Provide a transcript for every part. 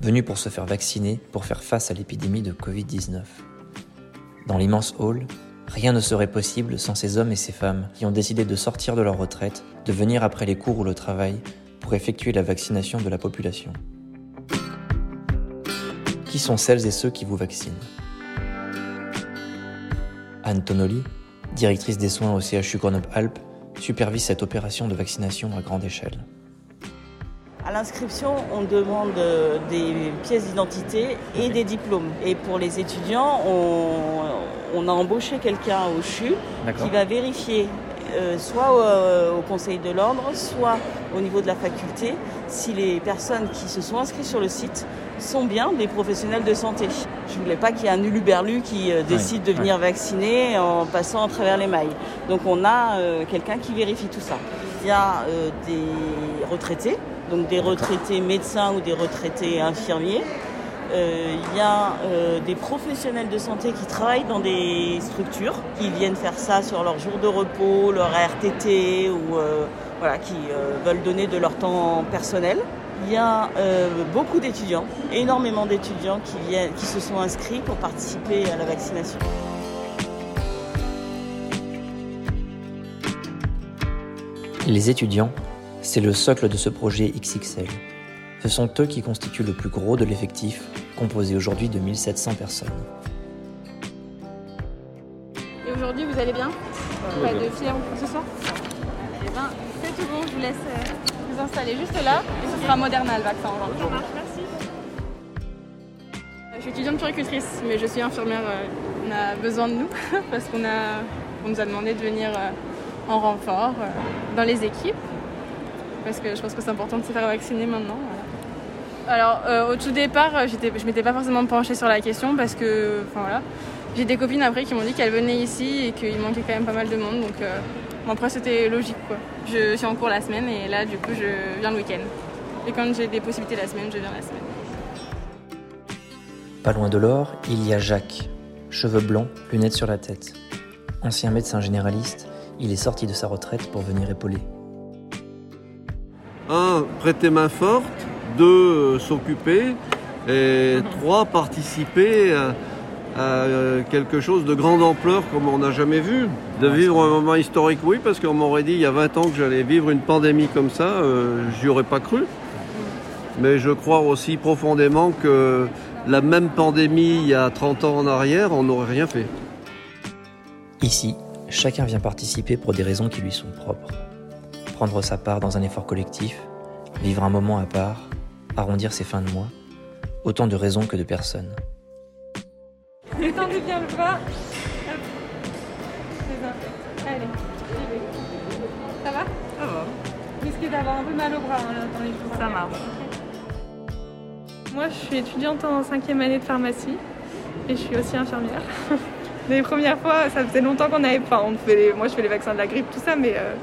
venues pour se faire vacciner pour faire face à l'épidémie de Covid-19. Dans l'immense hall, rien ne serait possible sans ces hommes et ces femmes qui ont décidé de sortir de leur retraite, de venir après les cours ou le travail pour effectuer la vaccination de la population. Qui sont celles et ceux qui vous vaccinent? Anne Tonoli, directrice des soins au CHU Grenoble-Alpes, supervise cette opération de vaccination à grande échelle. À l'inscription, on demande euh, des pièces d'identité et des diplômes. Et pour les étudiants, on, on a embauché quelqu'un au CHU qui va vérifier euh, soit au, au Conseil de l'Ordre, soit au niveau de la faculté, si les personnes qui se sont inscrites sur le site sont bien des professionnels de santé. Je voulais pas qu'il y ait un uluberlu qui euh, décide de venir vacciner en passant à travers les mailles. Donc on a euh, quelqu'un qui vérifie tout ça. Il y a euh, des retraités, donc des retraités médecins ou des retraités infirmiers. Euh, Il y a euh, des professionnels de santé qui travaillent dans des structures, qui viennent faire ça sur leur jour de repos, leur RTT ou euh, voilà, qui veulent donner de leur temps personnel. Il y a beaucoup d'étudiants, énormément d'étudiants qui, qui se sont inscrits pour participer à la vaccination. Les étudiants, c'est le socle de ce projet XXL. Ce sont eux qui constituent le plus gros de l'effectif, composé aujourd'hui de 1700 personnes. Et aujourd'hui, vous allez bien? Pas de fièvre ou quoi que ce soit Eh ben, c'est tout bon, je vous laisse euh, vous installer juste là et ce sera Moderna le vaccin aujourd'hui. Ça marche, merci. Je suis étudiante puricultrice, mais je suis infirmière. euh, On a besoin de nous parce qu'on a, on nous a demandé de venir euh, en renfort euh, dans les équipes parce que je pense que c'est important de se faire vacciner maintenant. Alors, euh, au tout départ, euh, je m'étais pas forcément penchée sur la question parce que, voilà, j'ai des copines après qui m'ont dit qu'elles venaient ici et qu'il manquait quand même pas mal de monde. Donc, euh, après, c'était logique quoi. Je suis en cours la semaine et là, du coup, je viens le week-end. Et quand j'ai des possibilités la semaine, je viens la semaine. Pas loin de l'or, il y a Jacques. Cheveux blancs, lunettes sur la tête. Ancien médecin généraliste, il est sorti de sa retraite pour venir épauler. Un, prêter main forte, deux, euh, s'occuper, et trois, participer à, à, euh, quelque chose de grande ampleur comme on n'a jamais vu. De vivre un moment historique, oui, parce qu'on m'aurait dit il y a 20 ans que j'allais vivre une pandémie comme ça, euh, j'y aurais pas cru. Mais je crois aussi profondément que la même pandémie il y a 30 ans en arrière, on n'aurait rien fait. Ici, chacun vient participer pour des raisons qui lui sont propres. Prendre sa part dans un effort collectif, vivre un moment à part, arrondir ses fins de mois, autant de raisons que de personnes. Détendez bien le bras. C'est ça. Allez, j'y vais. Ça va? Ça va. Vous risquez d'avoir un peu mal au bras hein, dans les jours. Ça marche. Moi, je suis étudiante en cinquième année de pharmacie et je suis aussi infirmière. Les premières fois, ça faisait longtemps qu'on n'avait pas. On fait les- Moi, je fais les vaccins de la grippe, tout ça, mais euh,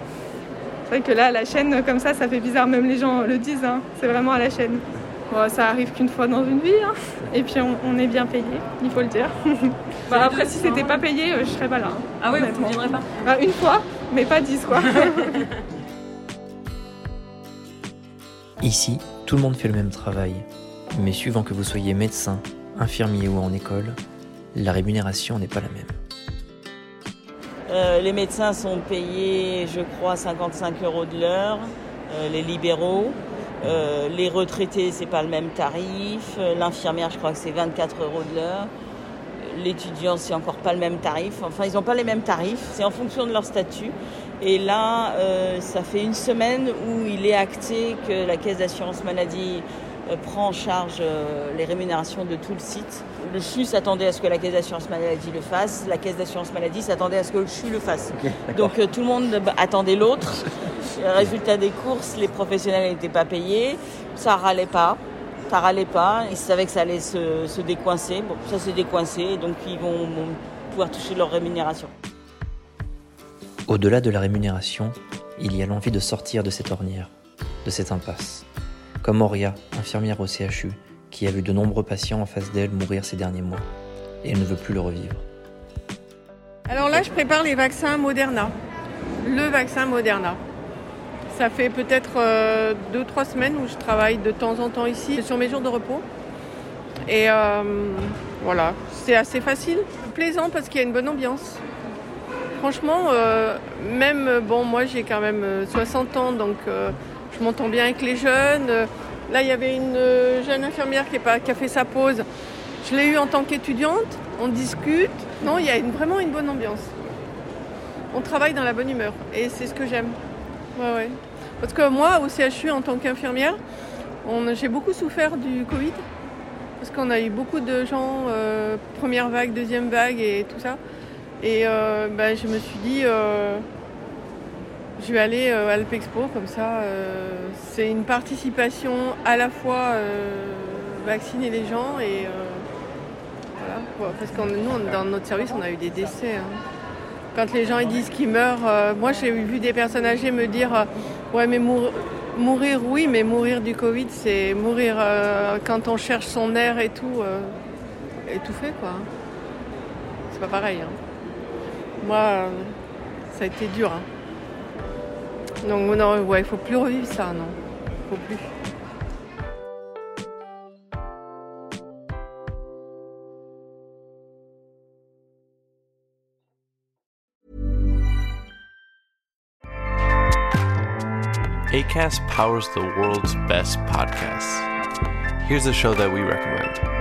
c'est vrai que là, à la chaîne, comme ça, ça fait bizarre. Même les gens le disent, hein. c'est vraiment à la chaîne. Bon, ça arrive qu'une fois dans une vie, hein. et puis on, on est bien payé, il faut le dire. Bah, après, si c'était pas payé, euh, je serais pas là. hein, Ah oui, vous ne viendrez pas Bah, Une fois, mais pas dix, quoi. Ici, tout le monde fait le même travail, mais suivant que vous soyez médecin, infirmier ou en école, la rémunération n'est pas la même. Euh, les médecins sont payés, je crois, 55 euros de l'heure. Euh, les libéraux. Euh, les retraités, c'est pas le même tarif. L'infirmière, je crois que c'est 24 euros de l'heure. L'étudiant, c'est encore pas le même tarif. Enfin, ils n'ont pas les mêmes tarifs. C'est en fonction de leur statut. Et là, ça fait une semaine où il est acté que la caisse d'assurance maladie prend en charge les rémunérations de tout le site. Le CHU s'attendait à ce que la caisse d'assurance maladie le fasse, la caisse d'assurance maladie s'attendait à ce que le CHU le fasse. Donc tout le monde attendait l'autre. Résultat des courses, les professionnels n'étaient pas payés, ça râlait pas ça râlait pas. Ils savaient que ça allait se, décoincer. Bon, ça s'est décoincé, donc ils vont pouvoir toucher leur rémunération. Au-delà de la rémunération, il y a l'envie de sortir de cette ornière, de cette impasse. Comme Auria, infirmière au CHU, qui a vu de nombreux patients en face d'elle mourir ces derniers mois. Et elle ne veut plus le revivre. Alors là, je prépare les vaccins Moderna. Le vaccin Moderna. Ça fait peut-être 2-3 euh, semaines où je travaille de temps en temps ici sur mes jours de repos. Et euh, voilà, c'est assez facile, plaisant parce qu'il y a une bonne ambiance. Franchement, euh, même, bon, moi j'ai quand même 60 ans, donc je m'entends bien avec les jeunes. Là, il y avait une jeune infirmière qui, a fait sa pause. Je l'ai eue en tant qu'étudiante, on discute. Non, il y a vraiment une bonne ambiance. On travaille dans la bonne humeur et c'est ce que j'aime. Ouais, ouais. Parce que moi, au CHU, en tant qu'infirmière, j'ai beaucoup souffert du Covid. Parce qu'on a eu beaucoup de gens, euh, première vague, deuxième vague et tout ça. Et euh, ben, je me suis dit, euh, je vais aller à l'Alpexpo, comme ça, c'est une participation à la fois vacciner les gens et voilà. Parce que nous, dans notre service, on a eu des décès. Hein. Quand les gens ils disent qu'ils meurent, moi j'ai vu des personnes âgées me dire Ouais, mais mourir, oui, mais mourir du Covid, c'est mourir euh, quand on cherche son air et tout, euh, étouffé, quoi. C'est pas pareil. Hein. Moi, ça a été dur. Hein. Donc, non, ouais, faut plus revivre ça, non. Faut plus. ACAST powers the world's best podcasts. Here's a show that we recommend.